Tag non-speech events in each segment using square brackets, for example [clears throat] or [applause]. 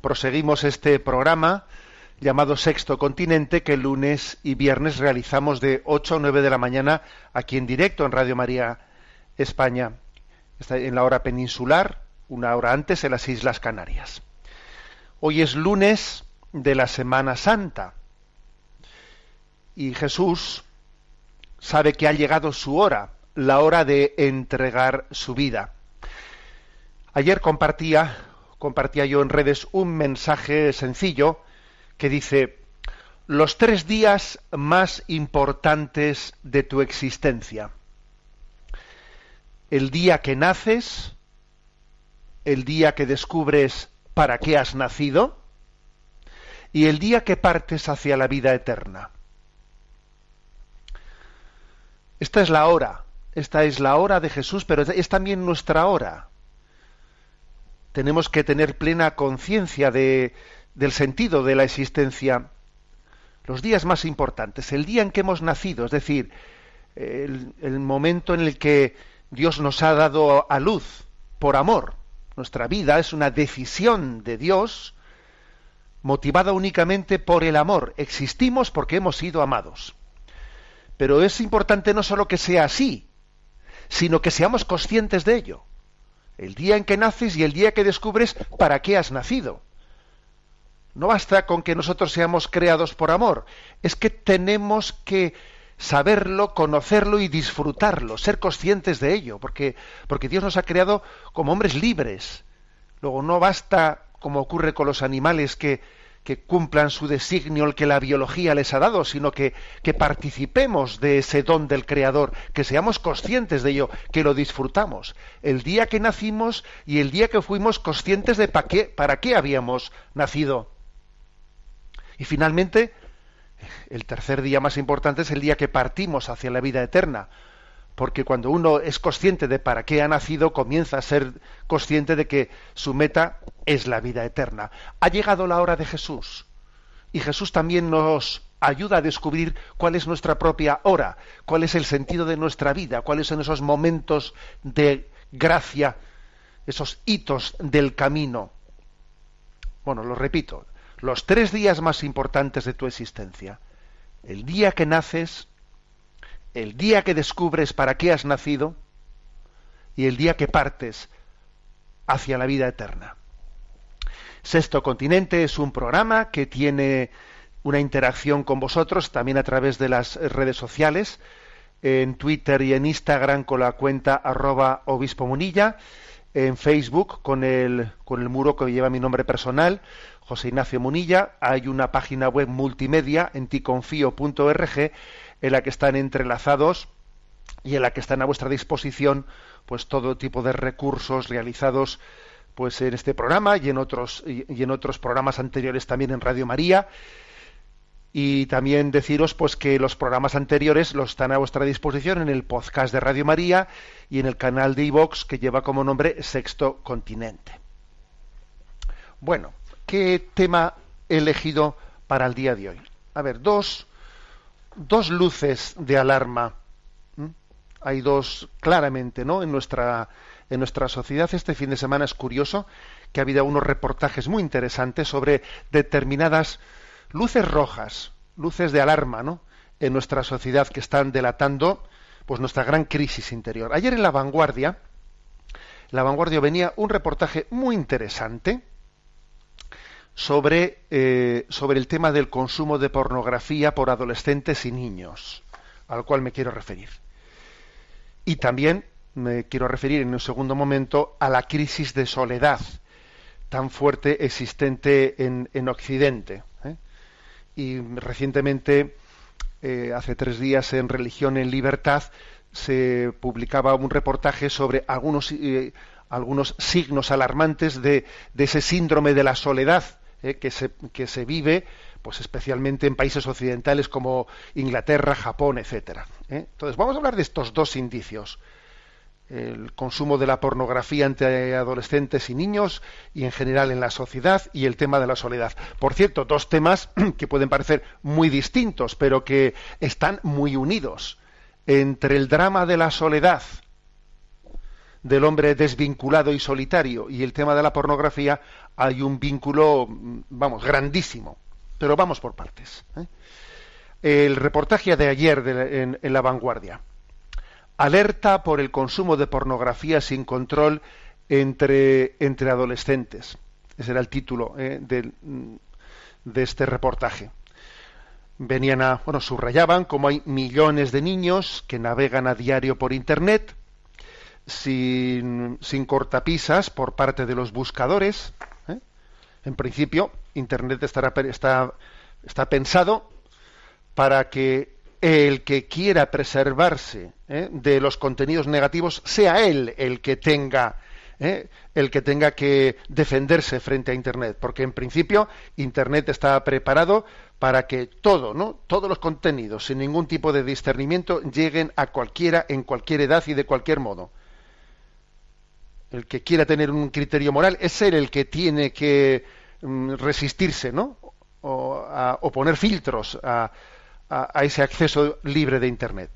proseguimos este programa llamado Sexto Continente que lunes y viernes realizamos de 8 a 9 de la mañana aquí en directo en Radio María España, Está en la hora peninsular, una hora antes en las Islas Canarias. Hoy es lunes de la Semana Santa y Jesús sabe que ha llegado su hora, la hora de entregar su vida. Ayer compartía, compartía yo en redes un mensaje sencillo que dice, los tres días más importantes de tu existencia. El día que naces, el día que descubres para qué has nacido y el día que partes hacia la vida eterna. Esta es la hora, esta es la hora de Jesús, pero es también nuestra hora. Tenemos que tener plena conciencia de, del sentido de la existencia. Los días más importantes, el día en que hemos nacido, es decir, el, el momento en el que Dios nos ha dado a luz por amor. Nuestra vida es una decisión de Dios motivada únicamente por el amor. Existimos porque hemos sido amados. Pero es importante no solo que sea así, sino que seamos conscientes de ello. El día en que naces y el día que descubres para qué has nacido. No basta con que nosotros seamos creados por amor, es que tenemos que saberlo, conocerlo y disfrutarlo, ser conscientes de ello, porque, porque Dios nos ha creado como hombres libres. Luego no basta, como ocurre con los animales, que, que cumplan su designio, el que la biología les ha dado, sino que, que participemos de ese don del Creador, que seamos conscientes de ello, que lo disfrutamos. El día que nacimos y el día que fuimos conscientes de para qué, para qué habíamos nacido. Y finalmente, el tercer día más importante es el día que partimos hacia la vida eterna, porque cuando uno es consciente de para qué ha nacido, comienza a ser consciente de que su meta es la vida eterna. Ha llegado la hora de Jesús, y Jesús también nos ayuda a descubrir cuál es nuestra propia hora, cuál es el sentido de nuestra vida, cuáles son esos momentos de gracia, esos hitos del camino. Bueno, lo repito, los tres días más importantes de tu existencia. El día que naces, el día que descubres para qué has nacido y el día que partes hacia la vida eterna. Sexto Continente es un programa que tiene una interacción con vosotros también a través de las redes sociales, en Twitter y en Instagram con la cuenta arroba obispo munilla, en Facebook con el, con el muro que lleva mi nombre personal, José Ignacio Munilla, hay una página web multimedia en ticonfío.org en la que están entrelazados y en la que están a vuestra disposición pues todo tipo de recursos realizados pues en este programa y en otros y en otros programas anteriores también en Radio María y también deciros pues que los programas anteriores los están a vuestra disposición en el podcast de Radio María y en el canal de iVox que lleva como nombre Sexto Continente. Bueno, ¿qué tema he elegido para el día de hoy? A ver, dos, dos luces de alarma. Hay dos claramente, ¿no? En nuestra en nuestra sociedad este fin de semana es curioso que ha habido unos reportajes muy interesantes sobre determinadas luces rojas, luces de alarma, ¿no? En nuestra sociedad que están delatando pues nuestra gran crisis interior. Ayer en La Vanguardia, en La Vanguardia venía un reportaje muy interesante sobre, eh, sobre el tema del consumo de pornografía por adolescentes y niños, al cual me quiero referir. Y también me quiero referir en un segundo momento a la crisis de soledad tan fuerte existente en, en Occidente. ¿eh? Y recientemente, eh, hace tres días en Religión en Libertad, se publicaba un reportaje sobre algunos, algunos signos alarmantes de, de, ese síndrome de la soledad que, se, que se vive pues especialmente en países occidentales como Inglaterra, Japón, etcétera. Entonces, vamos a hablar de estos dos indicios el consumo de la pornografía entre adolescentes y niños y en general en la sociedad y el tema de la soledad. Por cierto, dos temas [clears throat] que pueden parecer muy distintos, pero que están muy unidos. Entre el drama de la soledad del hombre desvinculado y solitario y el tema de la pornografía hay un vínculo, vamos, grandísimo. Pero vamos por partes. ¿eh? El reportaje de ayer en la vanguardia alerta por el consumo de pornografía sin control entre, entre adolescentes. Ese era el título eh, de, de, este reportaje. Venían a, bueno, subrayaban como hay millones de niños que navegan a diario por Internet sin, cortapisas por parte de los buscadores. ¿eh? En principio, Internet estará, está, está pensado para que el que quiera preservarse ¿eh? de los contenidos negativos sea él el que tenga ¿eh? el que tenga que defenderse frente a internet porque en principio internet está preparado para que todo no todos los contenidos sin ningún tipo de discernimiento lleguen a cualquiera en cualquier edad y de cualquier modo el que quiera tener un criterio moral es él el que tiene que mm, resistirse no o, a, o poner filtros a ese acceso libre de Internet.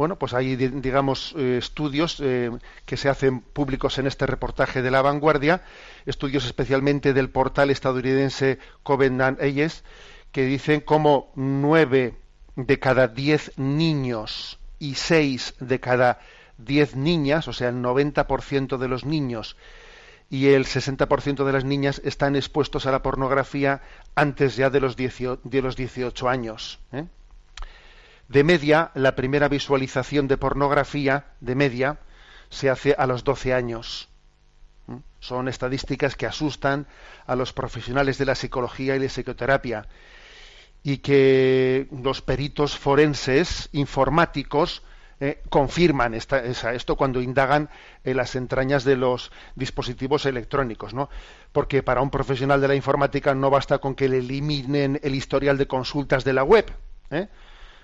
Bueno, pues hay, digamos, eh, estudios eh, que se hacen públicos en este reportaje de La Vanguardia, estudios especialmente del portal estadounidense Covenant Eyes, que dicen cómo nueve de cada diez niños y seis de cada diez niñas, o sea, el 90% de los niños y el 60% de las niñas están expuestos a la pornografía antes ya de los 18, de los 18 años. ¿eh? De media, la primera visualización de pornografía, de media, se hace a los 12 años. ¿eh? Son estadísticas que asustan a los profesionales de la psicología y de psicoterapia y que los peritos forenses informáticos eh, confirman esto cuando indagan en las entrañas de los dispositivos electrónicos, ¿no? Porque para un profesional de la informática no basta con que le eliminen el historial de consultas de la web, ¿eh?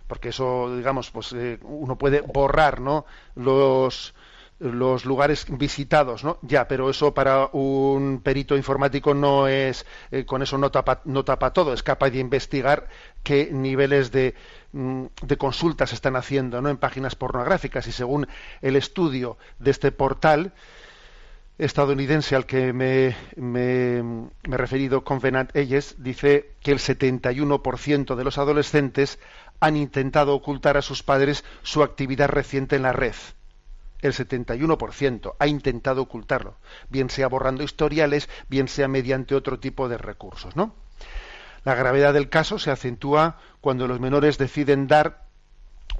porque eso, digamos, pues eh, uno puede borrar, ¿no? Los los lugares visitados, ¿no? Ya, pero eso para un perito informático no es, eh, con eso no tapa, no tapa todo, es capaz de investigar qué niveles de, mm, de consultas están haciendo. En páginas pornográficas y según el estudio de este portal estadounidense al que me, me, me he referido, Convenant Eyes, dice que el 71% de los adolescentes han intentado ocultar a sus padres su actividad reciente en la red el 71% ha intentado ocultarlo, bien sea borrando historiales, bien sea mediante otro tipo de recursos, ¿no? La gravedad del caso se acentúa cuando los menores deciden dar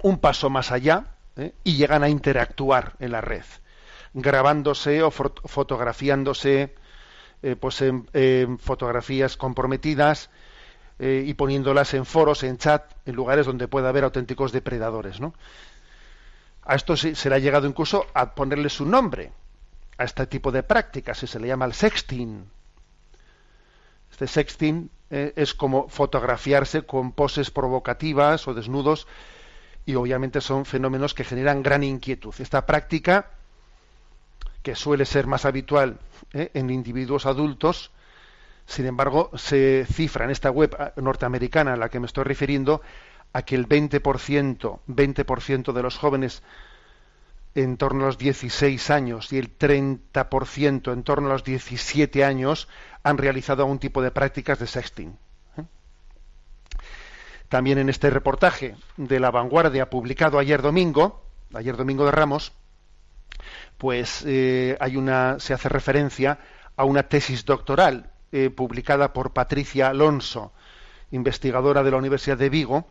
un paso más allá ¿eh? y llegan a interactuar en la red, grabándose o fotografiándose eh, pues en, fotografías comprometidas eh, y poniéndolas en foros, en chat, en lugares donde pueda haber auténticos depredadores. A esto se, le ha llegado incluso a ponerle su nombre, a este tipo de prácticas, y se le llama el sexting. Este sexting eh, es como fotografiarse con poses provocativas o desnudos, y obviamente son fenómenos que generan gran inquietud. Esta práctica, que suele ser más habitual eh, en individuos adultos, sin embargo, se cifra en esta web norteamericana a la que me estoy refiriendo a que el 20%, 20% de los jóvenes en torno a los 16 años y el 30% en torno a los 17 años han realizado algún tipo de prácticas de sexting. ¿eh? También en este reportaje de La Vanguardia publicado ayer domingo, ayer domingo de Ramos, pues eh, hay una, se hace referencia a una tesis doctoral eh, publicada por Patricia Alonso, investigadora de la Universidad de Vigo,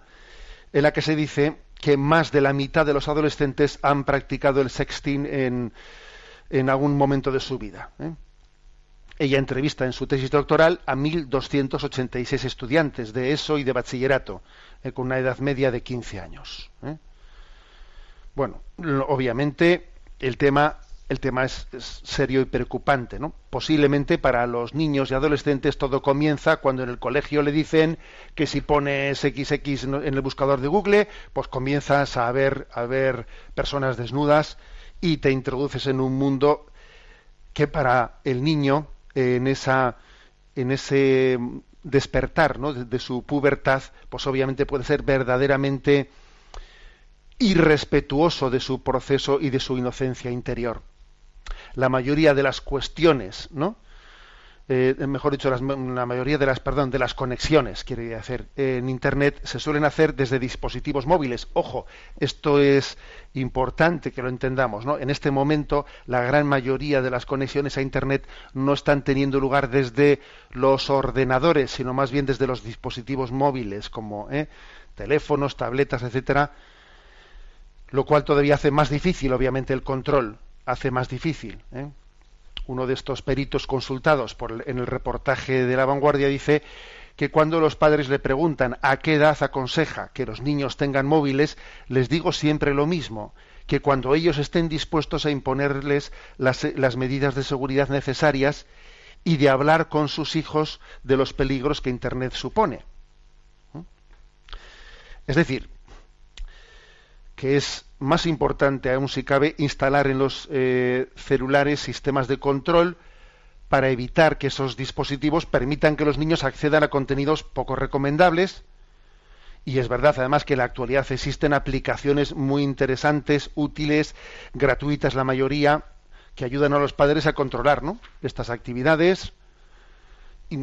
en la que se dice que más de la mitad de los adolescentes han practicado el sexting en, en algún momento de su vida. ¿eh? Ella entrevista en su tesis doctoral a 1.286 estudiantes de ESO y de bachillerato, eh, con una edad media de 15 años. ¿eh? Bueno, obviamente el tema, el tema es, serio y preocupante. ¿no? Posiblemente para los niños y adolescentes todo comienza cuando en el colegio le dicen que si pones XX en el buscador de Google, pues comienzas a ver, a ver personas desnudas y te introduces en un mundo que para el niño en esa en ese despertar ¿no? de, su pubertad, pues obviamente puede ser verdaderamente irrespetuoso de su proceso y de su inocencia interior. La mayoría de las cuestiones, ¿no? Eh, mejor dicho, la mayoría de las, perdón, de las conexiones, quiere hacer, en Internet se suelen hacer desde dispositivos móviles. Ojo, esto es importante que lo entendamos, ¿no? En este momento, la gran mayoría de las conexiones a Internet no están teniendo lugar desde los ordenadores, sino más bien desde los dispositivos móviles, como ¿eh? teléfonos, tabletas, etcétera, lo cual todavía hace más difícil, obviamente, el control, hace más difícil. ¿eh? uno de estos peritos consultados en el reportaje de la vanguardia dice que cuando los padres le preguntan a qué edad aconseja que los niños tengan móviles, les digo siempre lo mismo, que cuando ellos estén dispuestos a imponerles las, medidas de seguridad necesarias y de hablar con sus hijos de los peligros que Internet supone. ¿Mm? Es decir, que es más importante aún si cabe instalar en los eh, celulares sistemas de control para evitar que esos dispositivos permitan que los niños accedan a contenidos poco recomendables. Y es verdad, además, que en la actualidad existen aplicaciones muy interesantes, útiles, gratuitas la mayoría, que ayudan a los padres a controlar ¿no? estas actividades. Y,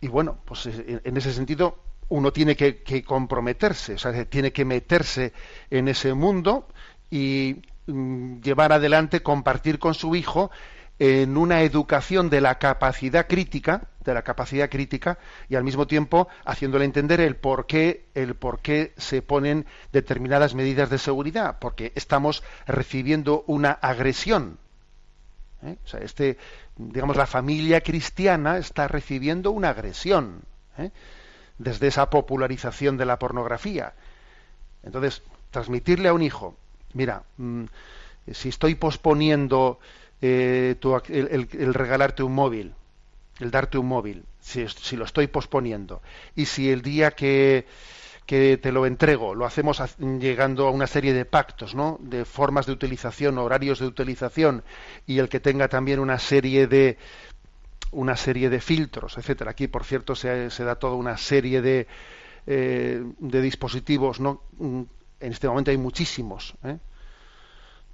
y bueno, pues en ese sentido uno tiene que, comprometerse, o sea, tiene que meterse en ese mundo y mm, llevar adelante, compartir con su hijo en una educación de la capacidad crítica, de la capacidad crítica, y al mismo tiempo haciéndole entender el por qué, el por qué se ponen determinadas medidas de seguridad, porque estamos recibiendo una agresión. ¿eh? Este, digamos, la familia cristiana está recibiendo una agresión. ¿eh? Desde esa popularización de la pornografía. Entonces, transmitirle a un hijo, mira, mm, si estoy posponiendo eh, el, regalarte un móvil, el darte un móvil, si, si, lo estoy posponiendo, y si el día que, que te lo entrego lo hacemos llegando a una serie de pactos, ¿no? de formas de utilización, horarios de utilización, y el que tenga también una serie de, una serie de filtros, etcétera. Aquí, por cierto, se, da toda una serie de, eh, de dispositivos, ¿no? Mm, en este momento hay muchísimos. ¿eh?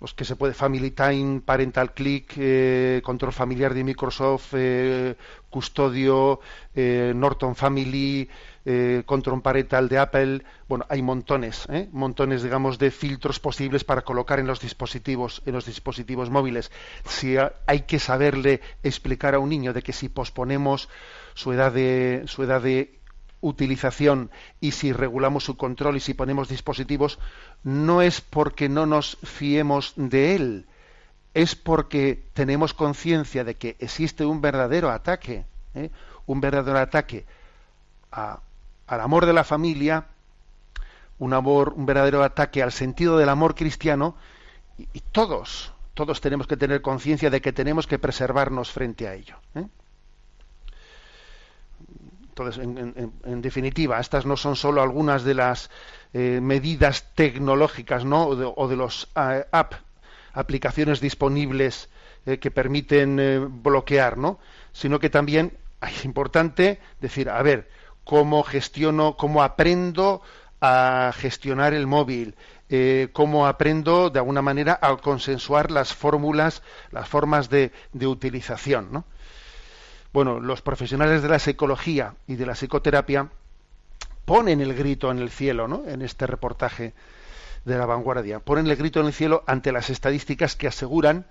Los que se puede Family Time, Parental Click, eh, Control Familiar de Microsoft, eh, Custodio, Norton Family, eh, control parental de Apple, bueno, hay montones, ¿eh? montones, digamos, de filtros posibles para colocar en los dispositivos, en los dispositivos móviles. Si hay que saberle explicar a un niño de que si posponemos su edad de, su edad de utilización y si regulamos su control y si ponemos dispositivos, no es porque no nos fiemos de él, es porque tenemos conciencia de que existe un verdadero ataque, ¿eh? un verdadero ataque a, al amor de la familia, un amor, un verdadero ataque al sentido del amor cristiano, y, todos, todos tenemos que tener conciencia de que tenemos que preservarnos frente a ello. ¿eh? En, definitiva, estas no son solo algunas de las eh, medidas tecnológicas, ¿no? O de, los eh, app, aplicaciones disponibles que permiten bloquear, ¿no? Sino que también es importante decir, a ver, cómo gestiono, cómo aprendo a gestionar el móvil, eh, cómo aprendo de alguna manera a consensuar las fórmulas, las formas de, utilización. Bueno, los profesionales de la psicología y de la psicoterapia ponen el grito en el cielo, ¿no? En este reportaje de la vanguardia, ponen el grito en el cielo ante las estadísticas que aseguran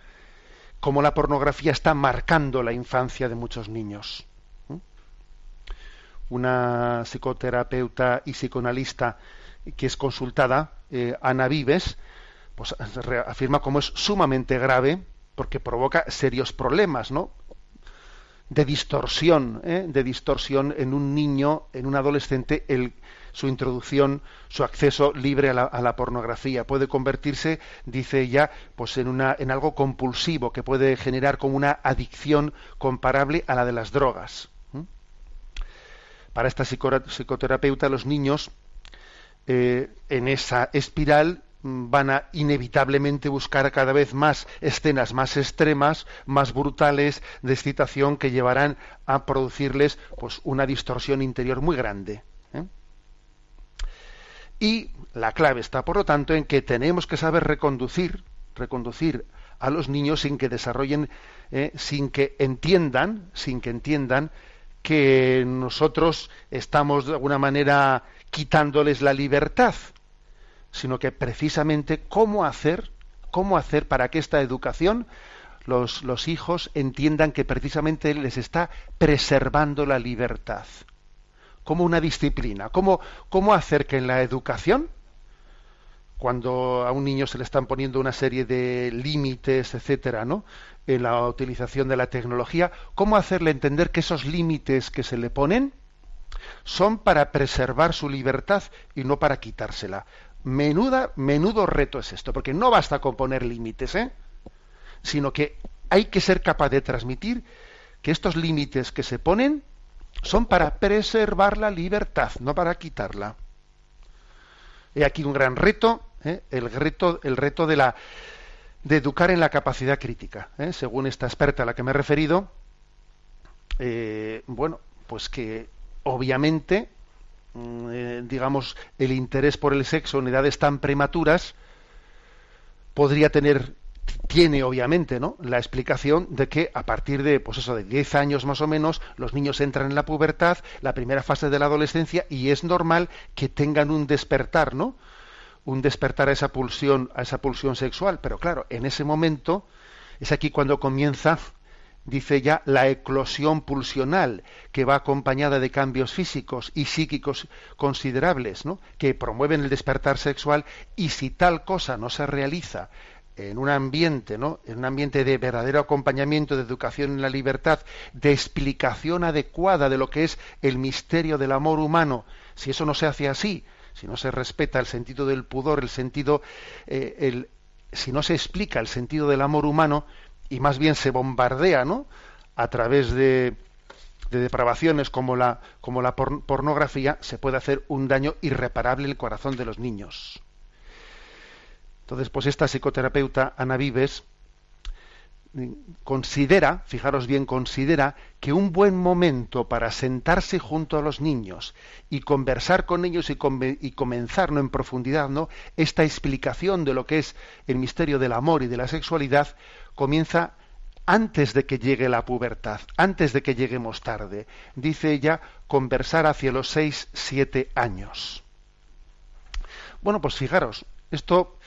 cómo la pornografía está marcando la infancia de muchos niños. Una psicoterapeuta y psicoanalista que es consultada, eh, Ana Vives, pues afirma como es sumamente grave porque provoca serios problemas, ¿no? De distorsión, ¿eh? de distorsión en un niño, en un adolescente, su introducción, su acceso libre a la, pornografía. Puede convertirse, dice ella, pues en, una, en algo compulsivo que puede generar como una adicción comparable a la de las drogas. Para esta psicoterapeuta, los niños eh, en esa espiral van a inevitablemente buscar cada vez más escenas más extremas, más brutales de excitación que llevarán a producirles pues una distorsión interior muy grande. ¿eh? Y la clave está, por lo tanto, en que tenemos que saber reconducir, reconducir a los niños sin que desarrollen, ¿eh? sin que entiendan, sin que entiendan que nosotros estamos de alguna manera quitándoles la libertad, sino que precisamente cómo hacer, cómo hacer para que esta educación los, los hijos entiendan que precisamente les está preservando la libertad, como una disciplina, cómo, cómo hacer que en la educación cuando a un niño se le están poniendo una serie de límites, etcétera, ¿no? En la utilización de la tecnología, ¿cómo hacerle entender que esos límites que se le ponen son para preservar su libertad y no para quitársela? Menuda, menudo reto es esto, porque no basta con poner límites, ¿eh? Sino que hay que ser capaz de transmitir que estos límites que se ponen son para preservar la libertad, no para quitarla. He aquí un gran reto ¿eh? el reto, el reto de la de educar en la capacidad crítica, ¿eh? según esta experta a la que me he referido, eh, bueno, pues que obviamente, digamos, el interés por el sexo en edades tan prematuras podría tener tiene obviamente ¿no? la explicación de que a partir de pues eso de 10 años más o menos los niños entran en la pubertad la primera fase de la adolescencia y es normal que tengan un despertar no un despertar a esa pulsión, a esa pulsión sexual, pero claro, en ese momento es aquí cuando comienza, dice ya, la eclosión pulsional, que va acompañada de cambios físicos y psíquicos considerables, ¿no? que promueven el despertar sexual, y si tal cosa no se realiza en un ambiente, ¿no? En un ambiente de verdadero acompañamiento, de educación en la libertad, de explicación adecuada de lo que es el misterio del amor humano, si eso no se hace así, si no se respeta el sentido del pudor, el sentido, eh, el, si no se explica el sentido del amor humano y más bien se bombardea, ¿no? A través de, de depravaciones como la, como la pornografía, se puede hacer un daño irreparable en el corazón de los niños. Entonces, pues esta psicoterapeuta Ana Vives considera, fijaros bien, considera que un buen momento para sentarse junto a los niños y conversar con ellos y, comenzar en profundidad ¿no? esta explicación de lo que es el misterio del amor y de la sexualidad comienza antes de que llegue la pubertad, antes de que lleguemos tarde. Dice ella, conversar hacia los seis, siete años. Bueno, pues fijaros, esto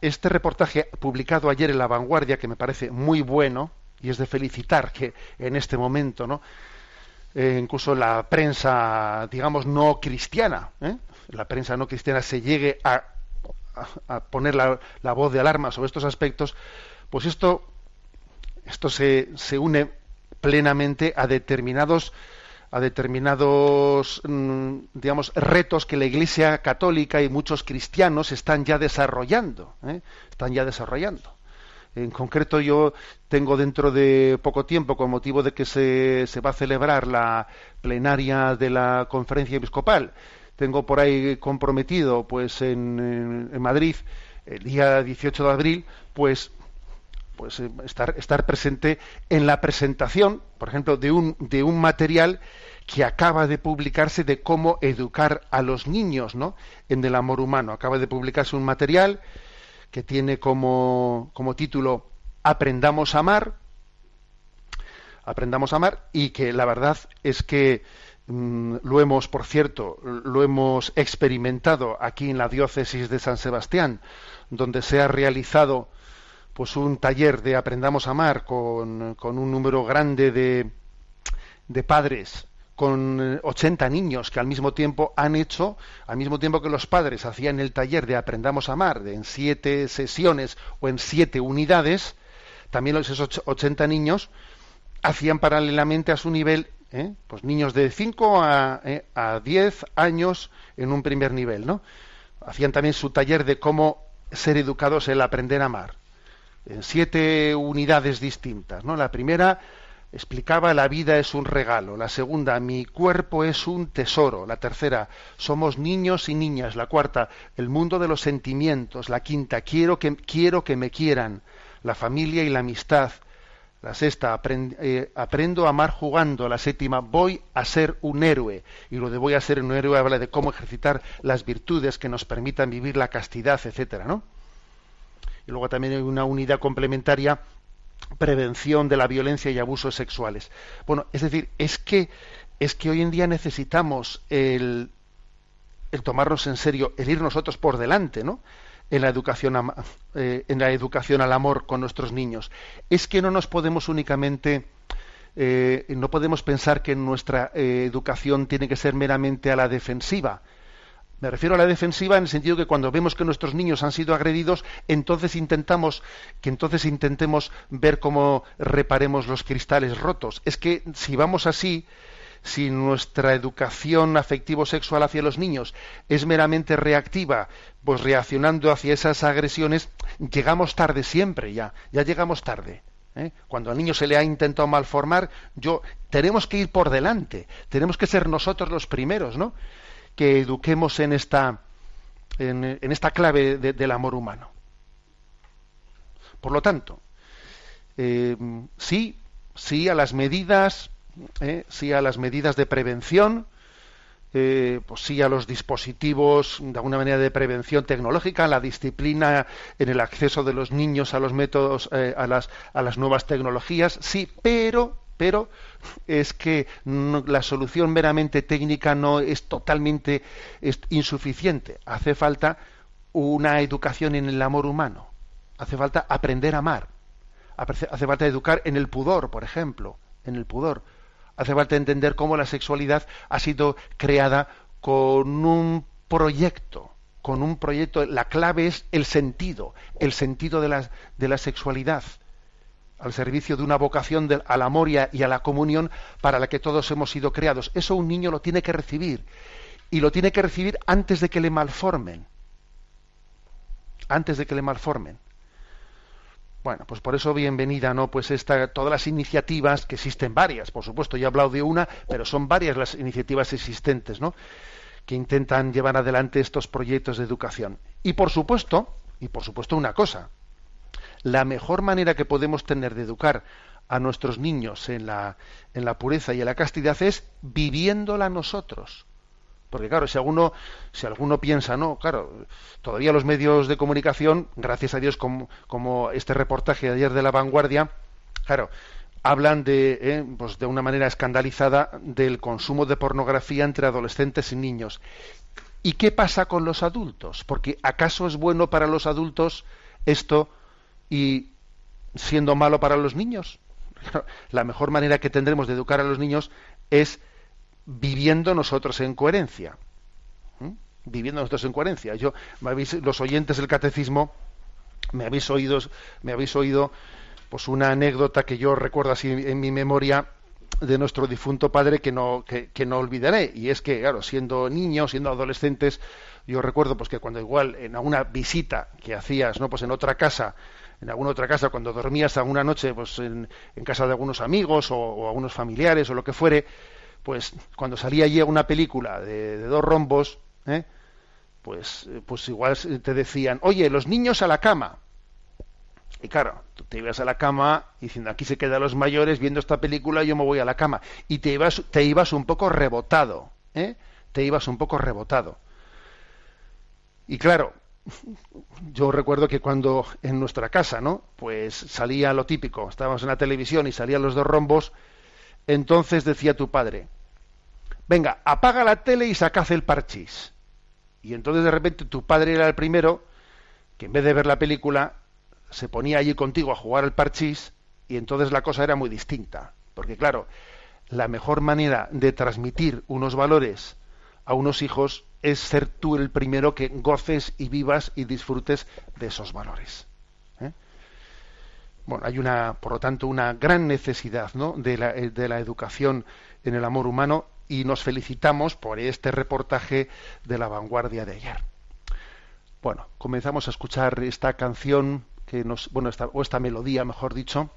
este reportaje publicado ayer en La Vanguardia, que me parece muy bueno, y es de felicitar que en este momento, ¿no? Eh, incluso la prensa, digamos, no cristiana, ¿eh? la prensa no cristiana se llegue a, poner la, la, voz de alarma sobre estos aspectos, pues esto, esto se, se une plenamente a determinados a determinados, mm, digamos, retos que la Iglesia católica y muchos cristianos están ya desarrollando, ¿eh? están ya desarrollando. En concreto, yo tengo dentro de poco tiempo, con motivo de que se, se va a celebrar la plenaria de la conferencia episcopal, tengo por ahí comprometido, pues en, en Madrid, el día 18 de abril, pues pues eh, estar, estar presente en la presentación, por ejemplo, de un, de un material que acaba de publicarse de cómo educar a los niños ¿no? en el amor humano. Acaba de publicarse un material que tiene como, como título Aprendamos a amar, aprendamos a amar y que la verdad es que mm, lo hemos, por cierto, lo hemos experimentado aquí en la diócesis de San Sebastián, donde se ha realizado pues un taller de Aprendamos a Amar con, un número grande de, de padres con 80 niños que al mismo tiempo han hecho, al mismo tiempo que los padres hacían el taller de Aprendamos a Amar en siete sesiones o en siete unidades, también esos 80 niños hacían paralelamente a su nivel, ¿eh? pues niños de 5 a, ¿eh? a 10 años en un primer nivel, ¿no? Hacían también su taller de cómo ser educados el aprender a amar, en siete unidades distintas, ¿no? La primera explicaba la vida es un regalo, la segunda mi cuerpo es un tesoro, la tercera somos niños y niñas, la cuarta el mundo de los sentimientos, la quinta quiero que quiero que me quieran, la familia y la amistad, la sexta eh, aprendo a amar jugando, la séptima voy a ser un héroe y lo de voy a ser un héroe habla de cómo ejercitar las virtudes que nos permitan vivir la castidad, etcétera, ¿no? Y luego también hay una unidad complementaria prevención de la violencia y abusos sexuales. Bueno, es decir, es que es que hoy en día necesitamos el, tomarnos en serio, el ir nosotros por delante, ¿no? En la educación eh, en la educación al amor con nuestros niños. Es que no nos podemos únicamente eh, no podemos pensar que nuestra eh, educación tiene que ser meramente a la defensiva. Me refiero a la defensiva en el sentido que cuando vemos que nuestros niños han sido agredidos, entonces intentamos que entonces intentemos ver cómo reparemos los cristales rotos. Es que si vamos así, si nuestra educación afectivo-sexual hacia los niños es meramente reactiva, pues reaccionando hacia esas agresiones, llegamos tarde siempre ya, ya llegamos tarde. ¿eh? Cuando al niño se le ha intentado malformar, yo tenemos que ir por delante, tenemos que ser nosotros los primeros, ¿no? Que eduquemos en esta, en, esta clave del amor humano. Por lo tanto, eh, sí, sí a las medidas, eh, sí a las medidas de prevención, eh, pues sí a los dispositivos de alguna manera de prevención tecnológica, la disciplina en el acceso de los niños a los métodos, a, las, a las nuevas tecnologías, sí, pero pero es que la solución meramente técnica no es totalmente insuficiente. Hace falta una educación en el amor humano. Hace falta aprender a amar. Hace falta educar en el pudor, por ejemplo, en el pudor. Hace falta entender cómo la sexualidad ha sido creada con un proyecto, con un proyecto. La clave es el sentido, el sentido de la, sexualidad al servicio de una vocación al amor y a, la comunión para la que todos hemos sido creados. Eso un niño lo tiene que recibir y lo tiene que recibir antes de que le malformen. Antes de que le malformen. Bueno, pues por eso bienvenida, ¿no? Pues esta, todas las iniciativas, que existen varias, por supuesto, ya he hablado de una, pero son varias las iniciativas existentes, ¿no? Que intentan llevar adelante estos proyectos de educación. Y por supuesto, y por supuesto una cosa, la mejor manera que podemos tener de educar a nuestros niños en la, en la pureza y en la castidad es viviéndola nosotros. Porque claro, si alguno, si alguno piensa, no, claro, todavía los medios de comunicación, gracias a Dios, como, como este reportaje de ayer de La Vanguardia, claro, hablan de, eh, pues de una manera escandalizada del consumo de pornografía entre adolescentes y niños. ¿Y qué pasa con los adultos? Porque ¿acaso es bueno para los adultos esto y siendo malo para los niños. [laughs] La mejor manera que tendremos de educar a los niños es viviendo nosotros en coherencia. Viviendo nosotros en coherencia. Yo, los oyentes del catecismo, me habéis oído, me habéis oído pues una anécdota que yo recuerdo así en mi memoria de nuestro difunto padre que no, que, que no olvidaré. Y es que, claro, siendo niños, siendo adolescentes, yo recuerdo pues que cuando igual en alguna visita que hacías, ¿no? Pues en otra casa, en alguna otra casa, cuando dormías alguna noche pues en, casa de algunos amigos o, algunos familiares o lo que fuere, pues cuando salía allí una película de, dos rombos, ¿eh? pues, pues igual te decían, oye, los niños a la cama. Y claro, te ibas a la cama diciendo, aquí se quedan los mayores viendo esta película, yo me voy a la cama. Y te ibas, te ibas un poco rebotado, ¿eh? te ibas un poco rebotado. Y claro, yo recuerdo que cuando en nuestra casa, ¿no? Pues salía lo típico, estábamos en la televisión y salían los dos rombos, entonces decía tu padre, venga, apaga la tele y sacad el parchís. Y entonces de repente tu padre era el primero que en vez de ver la película se ponía allí contigo a jugar al parchís y entonces la cosa era muy distinta. Porque claro, la mejor manera de transmitir unos valores a unos hijos es ser tú el primero que goces y vivas y disfrutes de esos valores. ¿eh? Bueno, hay una, por lo tanto, una gran necesidad ¿no? de, la, de la educación en el amor humano y nos felicitamos por este reportaje de la vanguardia de ayer. Bueno, comenzamos a escuchar esta canción que nos, bueno, esta, o esta melodía, mejor dicho,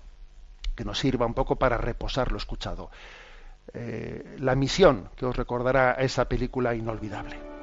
que nos sirva un poco para reposar lo escuchado. Eh, la misión que os recordará esa película inolvidable.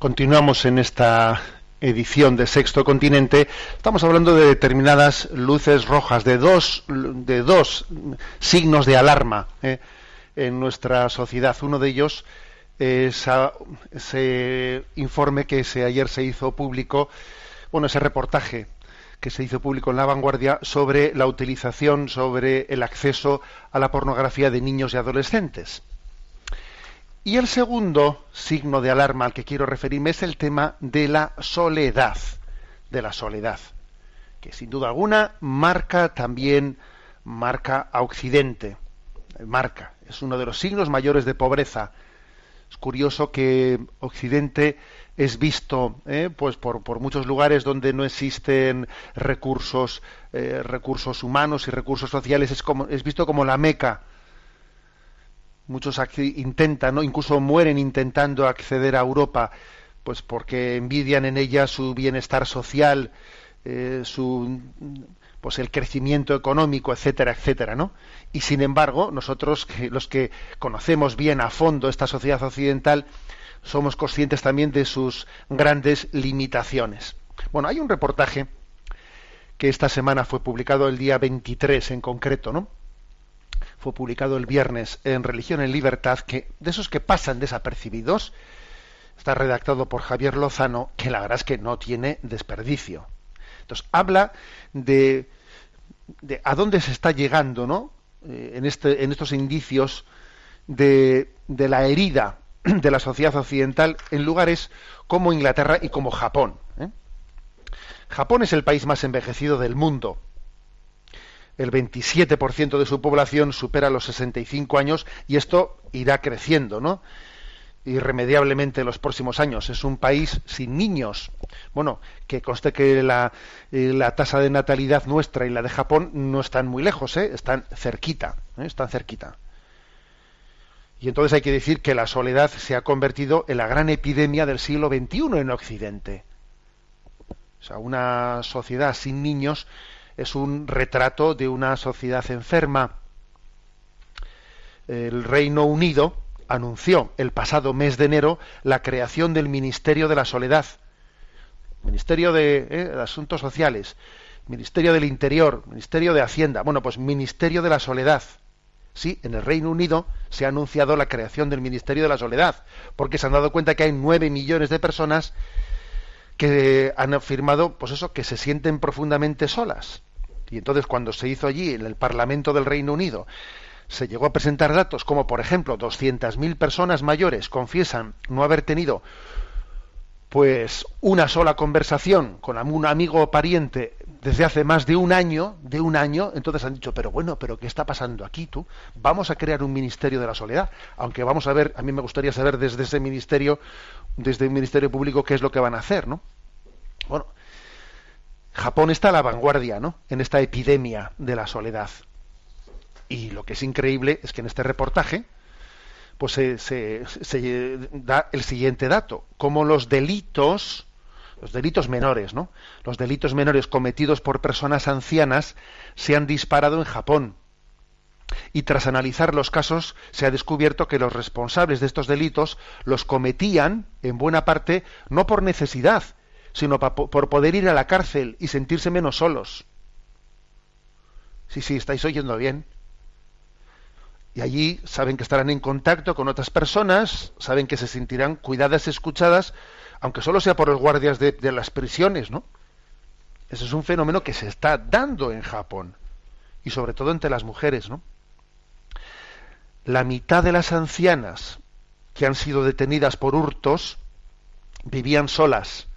Continuamos en esta edición de Sexto Continente. Estamos hablando de determinadas luces rojas, de dos, de dos signos de alarma eh, en nuestra sociedad. Uno de ellos es ese informe que ayer se hizo público, bueno, ese reportaje que se hizo público en La Vanguardia sobre la utilización, sobre el acceso a la pornografía de niños y adolescentes. Y el segundo signo de alarma al que quiero referirme es el tema de la soledad, de la soledad, que sin duda alguna marca también, marca a Occidente, marca, es uno de los signos mayores de pobreza. Es curioso que Occidente es visto eh, pues por, por, muchos lugares donde no existen recursos eh, recursos humanos y recursos sociales es como es visto como la meca muchos intentan, ¿no? incluso mueren intentando acceder a Europa, pues porque envidian en ella su bienestar social, eh, su pues el crecimiento económico, etcétera, etcétera, ¿no? Y sin embargo, nosotros los que conocemos bien a fondo esta sociedad occidental, somos conscientes también de sus grandes limitaciones. Bueno, hay un reportaje que esta semana fue publicado el día 23 en concreto, ¿no? Fue publicado el viernes en Religión en Libertad, que de esos que pasan desapercibidos, está redactado por Javier Lozano, que la verdad es que no tiene desperdicio. Entonces, habla de, de a dónde se está llegando, ¿no? Eh, en, este, en estos indicios de, de la herida de la sociedad occidental en lugares como Inglaterra y como Japón. ¿eh? Japón es el país más envejecido del mundo el 27% de su población supera los 65 años y esto irá creciendo, ¿no? irremediablemente en los próximos años. Es un país sin niños. Bueno, que conste que la, eh, la, tasa de natalidad nuestra y la de Japón no están muy lejos, ¿eh? están cerquita, ¿eh? están cerquita. Y entonces hay que decir que la soledad se ha convertido en la gran epidemia del siglo XXI en Occidente. O sea, una sociedad sin niños es un retrato de una sociedad enferma. El Reino Unido, anunció el pasado mes de enero la creación del Ministerio de la Soledad, Ministerio de, eh, Asuntos Sociales, Ministerio del Interior, Ministerio de Hacienda, bueno, pues Ministerio de la Soledad. Sí, en el Reino Unido se ha anunciado la creación del Ministerio de la Soledad, porque se han dado cuenta que hay nueve millones de personas que han afirmado, pues eso, que se sienten profundamente solas. Y entonces cuando se hizo allí en el Parlamento del Reino Unido se llegó a presentar datos como, por ejemplo, 200.000 personas mayores confiesan no haber tenido pues una sola conversación con un amigo o pariente desde hace más de un año, de un año, entonces han dicho, pero bueno, pero ¿qué está pasando aquí tú? Vamos a crear un ministerio de la soledad, aunque vamos a ver, a mí me gustaría saber desde ese ministerio, desde el ministerio público, qué es lo que van a hacer, ¿no? Bueno, Japón está a la vanguardia, ¿no? En esta epidemia de la soledad. Y lo que es increíble es que en este reportaje pues se, da el siguiente dato, como los delitos, los delitos menores, ¿no? Los delitos menores cometidos por personas ancianas se han disparado en Japón. Y tras analizar los casos, se ha descubierto que los responsables de estos delitos los cometían, en buena parte, no por necesidad, sino por poder ir a la cárcel y sentirse menos solos. Sí, sí, estáis oyendo bien y allí saben que estarán en contacto con otras personas, saben que se sentirán cuidadas escuchadas, aunque solo sea por los guardias de, las prisiones, ¿no? Ese es un fenómeno que se está dando en Japón y sobre todo entre las mujeres, ¿no? La mitad de las ancianas que han sido detenidas por hurtos vivían solas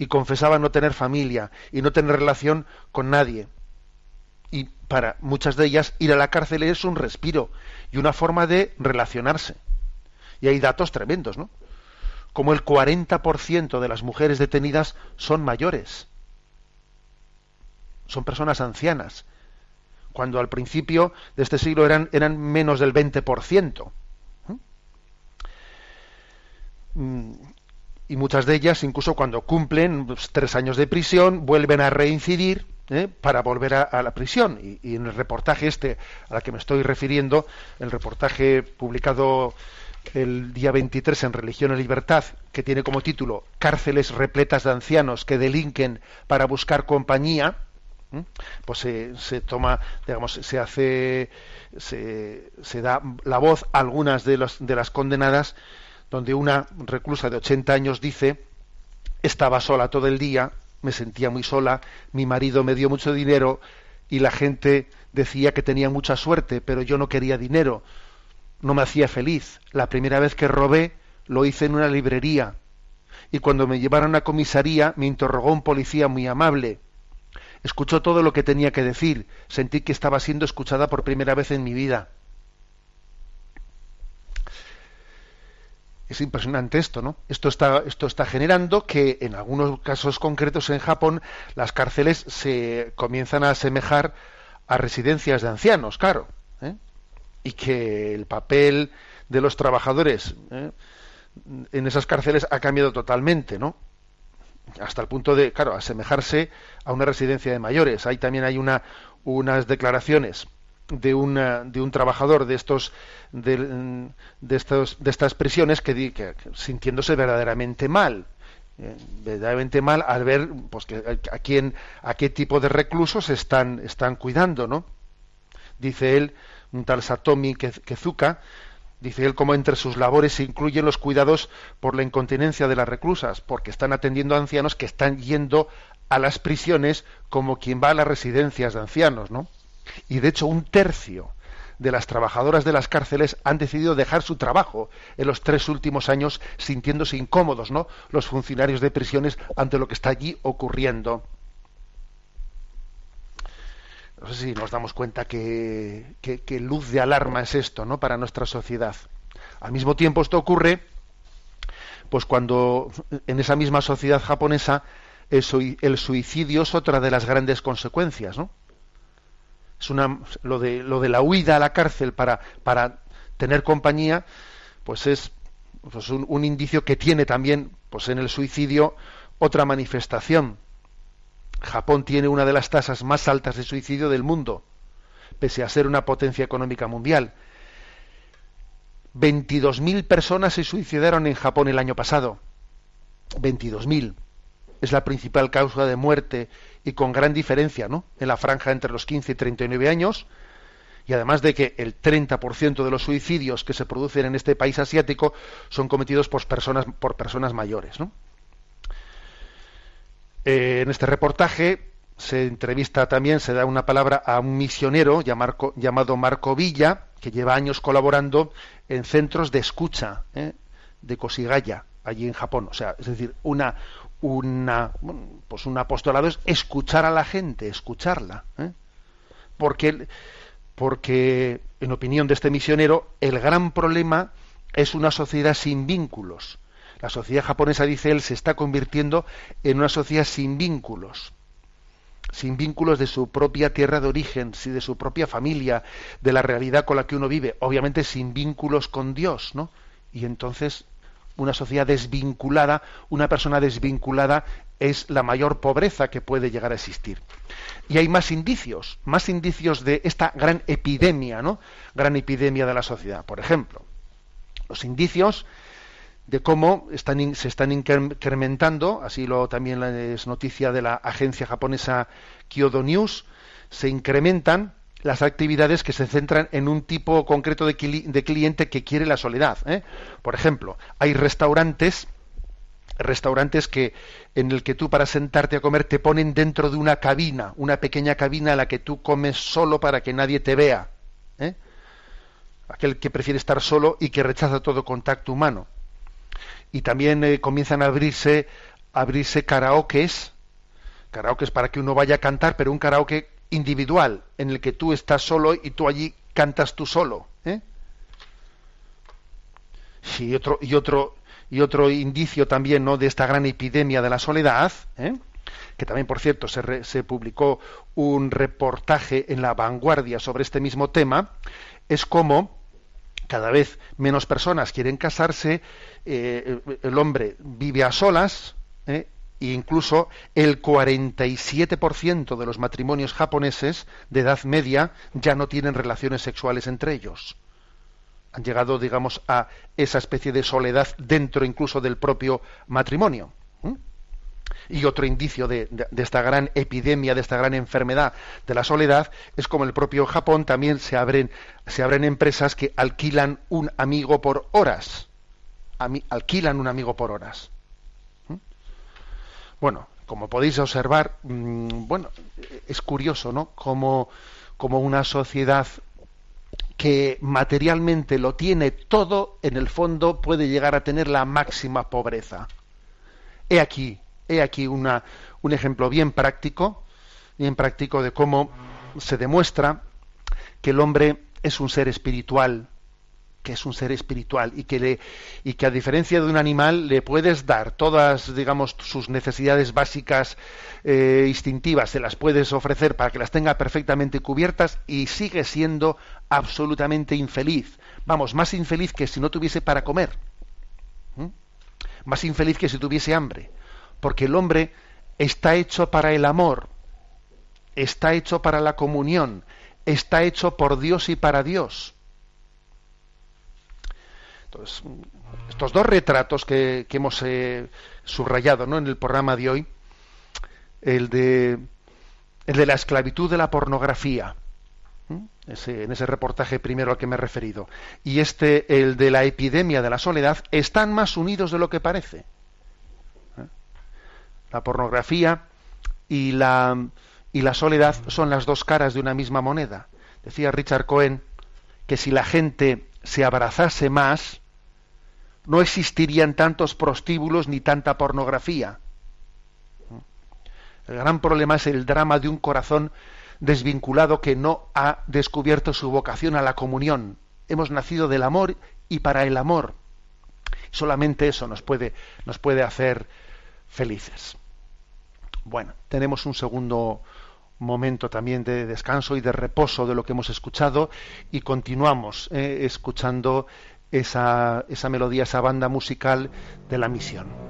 y confesaban no tener familia y no tener relación con nadie y para muchas de ellas ir a la cárcel es un respiro y una forma de relacionarse. Y hay datos tremendos, ¿no? Como el 40% de las mujeres detenidas son mayores. Son personas ancianas. Cuando al principio de este siglo eran, eran menos del 20%. ¿Mm? Y muchas de ellas, incluso cuando cumplen tres años de prisión, vuelven a reincidir ¿eh? para volver a, la prisión. Y, en el reportaje este a la que me estoy refiriendo, el reportaje publicado el día 23 en Religión y Libertad, que tiene como título Cárceles repletas de ancianos que delinquen para buscar compañía, pues se, toma, digamos, se hace, se, se, da la voz a algunas de, los, de las condenadas, donde una reclusa de 80 años dice, estaba sola todo el día, me sentía muy sola, mi marido me dio mucho dinero y la gente decía que tenía mucha suerte, pero yo no quería dinero, no me hacía feliz. La primera vez que robé lo hice en una librería y cuando me llevaron a comisaría me interrogó un policía muy amable. Escuchó todo lo que tenía que decir, sentí que estaba siendo escuchada por primera vez en mi vida. Es impresionante esto, ¿no? Esto está, generando que en algunos casos concretos en Japón las cárceles se comienzan a asemejar a residencias de ancianos, claro, ¿eh? y que el papel de los trabajadores ¿eh? en esas cárceles ha cambiado totalmente, ¿no? Hasta el punto de, claro, asemejarse a una residencia de mayores. Ahí también hay una, unas declaraciones de, una, de un trabajador de estos de, de, estos, de estas prisiones que, que, sintiéndose verdaderamente mal eh, verdaderamente mal al ver pues que a quién a qué tipo de reclusos están están cuidando no dice él un tal Satomi Kezuka dice él como entre sus labores se incluyen los cuidados por la incontinencia de las reclusas porque están atendiendo a ancianos que están yendo a las prisiones como quien va a las residencias de ancianos no y de hecho un tercio de las trabajadoras de las cárceles han decidido dejar su trabajo en los tres últimos años sintiéndose incómodos, ¿no? Los funcionarios de prisiones ante lo que está allí ocurriendo. No sé si nos damos cuenta que, que, luz de alarma es esto, ¿no? Para nuestra sociedad. Al mismo tiempo esto ocurre pues cuando en esa misma sociedad japonesa el suicidio es otra de las grandes consecuencias, ¿no? Es una, lo, de, lo de la huida a la cárcel para, para tener compañía, pues es pues un, un, indicio que tiene también pues en el suicidio otra manifestación. Japón tiene una de las tasas más altas de suicidio del mundo, pese a ser una potencia económica mundial. 22.000 personas se suicidaron en Japón el año pasado. 22.000 es la principal causa de muerte y con gran diferencia, ¿no? En la franja entre los 15 y 39 años, y además de que el 30% de los suicidios que se producen en este país asiático son cometidos por personas, por personas mayores, ¿no? Eh, en este reportaje se entrevista también, se da una palabra a un misionero llamado Marco Villa, que lleva años colaborando en centros de escucha ¿eh? de Koshigaya, allí en Japón. O sea, es decir, una, una, pues un apostolado es escuchar a la gente, escucharla. ¿eh? Porque, porque, en opinión de este misionero, el gran problema es una sociedad sin vínculos. La sociedad japonesa, dice él, se está convirtiendo en una sociedad sin vínculos sin vínculos de su propia tierra de origen, de su propia familia, de la realidad con la que uno vive, obviamente sin vínculos con Dios, ¿no? Y entonces una sociedad desvinculada, una persona desvinculada es la mayor pobreza que puede llegar a existir. Y hay más indicios, más indicios de esta gran epidemia, ¿no? Gran epidemia de la sociedad. Por ejemplo, los indicios de cómo están, se están incrementando, así lo también es noticia de la agencia japonesa Kyodo News, se incrementan las actividades que se centran en un tipo concreto de, cliente que quiere la soledad. ¿eh? Por ejemplo, hay restaurantes restaurantes que en el que tú para sentarte a comer te ponen dentro de una cabina, una pequeña cabina en la que tú comes solo para que nadie te vea. ¿eh? Aquel que prefiere estar solo y que rechaza todo contacto humano. Y también eh, comienzan a abrirse, a abrirse karaokes, karaokes para que uno vaya a cantar, pero un karaoke individual en el que tú estás solo y tú allí cantas tú solo. ¿eh? y otro y otro y otro indicio también no de esta gran epidemia de la soledad ¿eh? que también por cierto se, se, publicó un reportaje en la vanguardia sobre este mismo tema es como cada vez menos personas quieren casarse eh, el hombre vive a solas ¿eh? E incluso el 47% de los matrimonios japoneses de edad media ya no tienen relaciones sexuales entre ellos. Han llegado, digamos, a esa especie de soledad dentro incluso del propio matrimonio. Y otro indicio de, esta gran epidemia, de esta gran enfermedad de la soledad, es como el propio Japón también se abren, se abren empresas que alquilan un amigo por horas. alquilan un amigo por horas. Bueno, como podéis observar, mm, bueno, es curioso, ¿no? Como, como una sociedad que materialmente lo tiene todo, en el fondo puede llegar a tener la máxima pobreza. He aquí, he aquí una, un ejemplo bien práctico, bien práctico de cómo se demuestra que el hombre es un ser espiritual, que es un ser espiritual y que le y que a diferencia de un animal le puedes dar todas digamos sus necesidades básicas eh, instintivas se las puedes ofrecer para que las tenga perfectamente cubiertas y sigue siendo absolutamente infeliz. Vamos más infeliz que si no tuviese para comer. ¿Mm? más infeliz que si tuviese hambre. Porque el hombre está hecho para el amor está hecho para la comunión está hecho por Dios y para Dios entonces, estos dos retratos que, hemos eh, subrayado ¿no? en el programa de hoy, el de, el de la esclavitud de la pornografía, ese, en ese reportaje primero al que me he referido, y este, el de la epidemia de la soledad, están más unidos de lo que parece. ¿eh? La pornografía y la, y la soledad son las dos caras de una misma moneda. Decía Richard Cohen que si la gente se abrazase más, no existirían tantos prostíbulos ni tanta pornografía. El gran problema es el drama de un corazón desvinculado que no ha descubierto su vocación a la comunión. Hemos nacido del amor y para el amor. Solamente eso nos puede, nos puede hacer felices. Bueno, tenemos un segundo momento también de descanso y de reposo de lo que hemos escuchado y continuamos eh, escuchando esa, esa melodía, esa banda musical de la misión.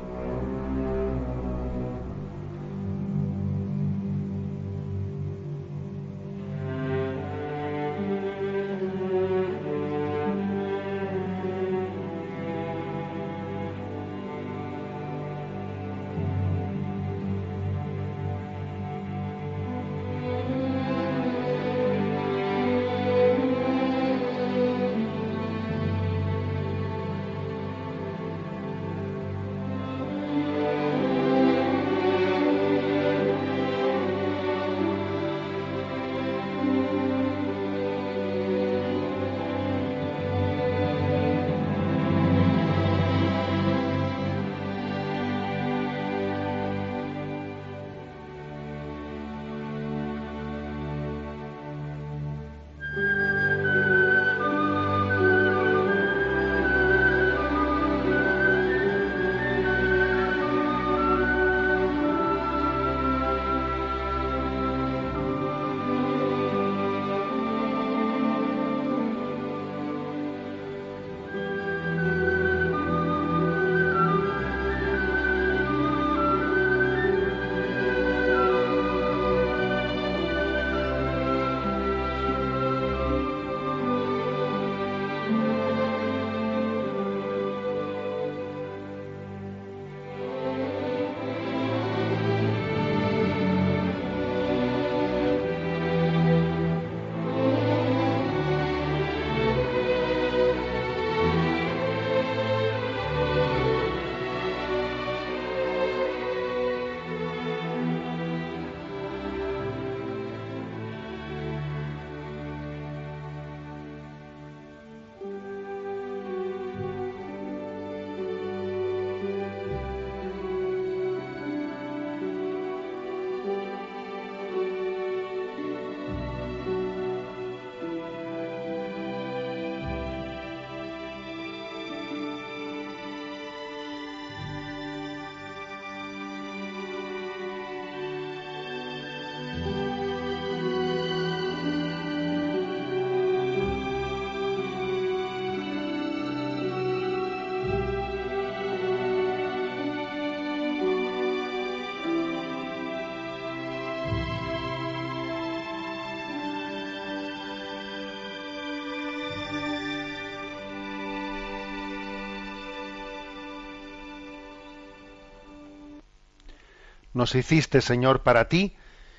Nos hiciste, Señor, para ti,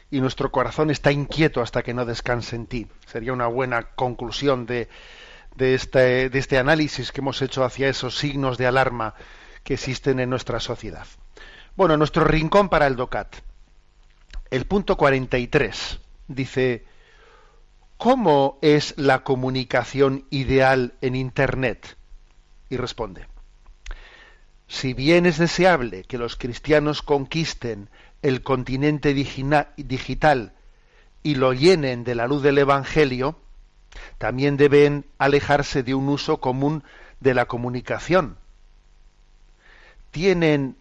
y nuestro corazón está inquieto hasta que no descanse en ti. Sería una buena conclusión de, este, este análisis que hemos hecho hacia esos signos de alarma que existen en nuestra sociedad. Bueno, nuestro rincón para el DOCAT. El punto 43 dice, ¿cómo es la comunicación ideal en Internet? Y responde, si bien es deseable que los cristianos conquisten el continente digital y lo llenen de la luz del Evangelio, también deben alejarse de un uso común de la comunicación. tiene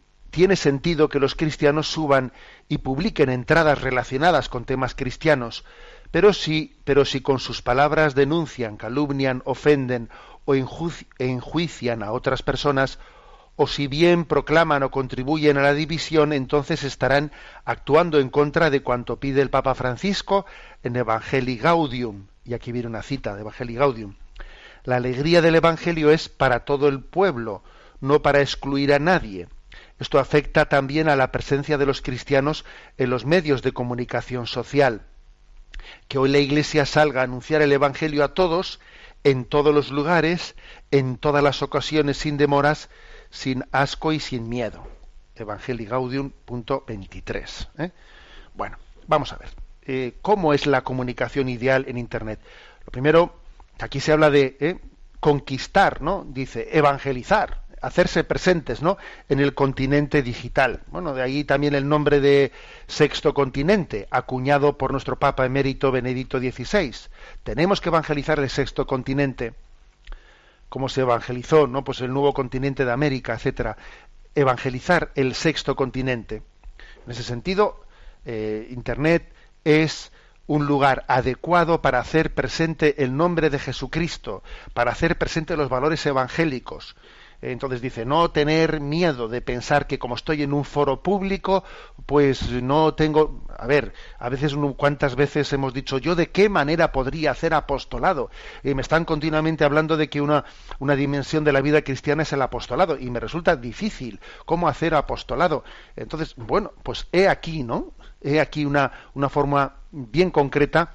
sentido que los cristianos suban y publiquen entradas relacionadas con temas cristianos, pero si, pero si con sus palabras denuncian, calumnian, ofenden o enjuician a otras personas, o si bien proclaman o contribuyen a la división, entonces estarán actuando en contra de cuanto pide el Papa Francisco en Evangelii Gaudium. Y aquí viene una cita de Evangelii Gaudium. La alegría del Evangelio es para todo el pueblo, no para excluir a nadie. Esto afecta también a la presencia de los cristianos en los medios de comunicación social. Que hoy la Iglesia salga a anunciar el Evangelio a todos, en todos los lugares, en todas las ocasiones, sin demoras, sin asco y sin miedo. Evangelii Gaudium, punto 23. ¿eh? Bueno, vamos a ver. Eh, ¿Cómo es la comunicación ideal en Internet? Lo primero, aquí se habla de ¿eh? conquistar, ¿no? Dice, evangelizar, hacerse presentes, ¿no? En el continente digital. Bueno, de ahí también el nombre de sexto continente, acuñado por nuestro Papa emérito Benedicto XVI. Tenemos que evangelizar el sexto continente cómo se evangelizó, ¿no? Pues el nuevo continente de América, etcétera. Evangelizar el sexto continente. En ese sentido, eh, Internet es un lugar adecuado para hacer presente el nombre de Jesucristo, para hacer presente los valores evangélicos. Entonces dice, no tener miedo de pensar que como estoy en un foro público, pues no tengo... A ver, a veces, ¿cuántas veces hemos dicho yo de qué manera podría hacer apostolado? Y me están continuamente hablando de que una, una dimensión de la vida cristiana es el apostolado, y me resulta difícil cómo hacer apostolado. Entonces, bueno, pues he aquí, ¿no? He aquí una, una forma bien concreta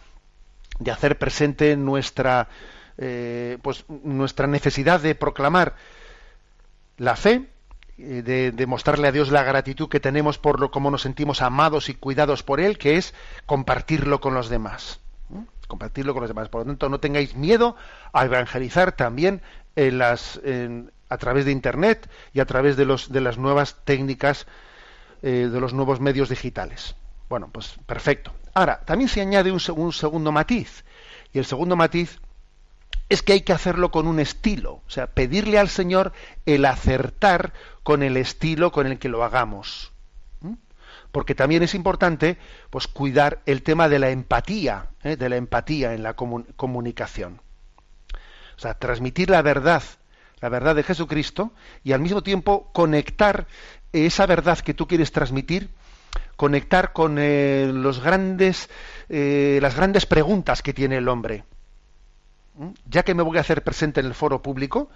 de hacer presente nuestra, eh, pues, nuestra necesidad de proclamar la fe, eh, de, mostrarle a Dios la gratitud que tenemos por lo como nos sentimos amados y cuidados por Él, que es compartirlo con los demás. Compartirlo con los demás. Por lo tanto, no tengáis miedo a evangelizar también en las, en, a través de Internet y a través de, los, de las nuevas técnicas, eh, de los nuevos medios digitales. Bueno, pues perfecto. Ahora, también se añade un, un segundo matiz. Y el segundo matiz es que hay que hacerlo con un estilo, o sea, pedirle al Señor el acertar con el estilo con el que lo hagamos. Porque también es importante pues cuidar el tema de la empatía, ¿eh? de la empatía en la comunicación. O sea, transmitir la verdad, la verdad de Jesucristo y al mismo tiempo conectar esa verdad que tú quieres transmitir, conectar con eh, los grandes, eh, las grandes preguntas que tiene el hombre ya que me voy a hacer presente en el foro público,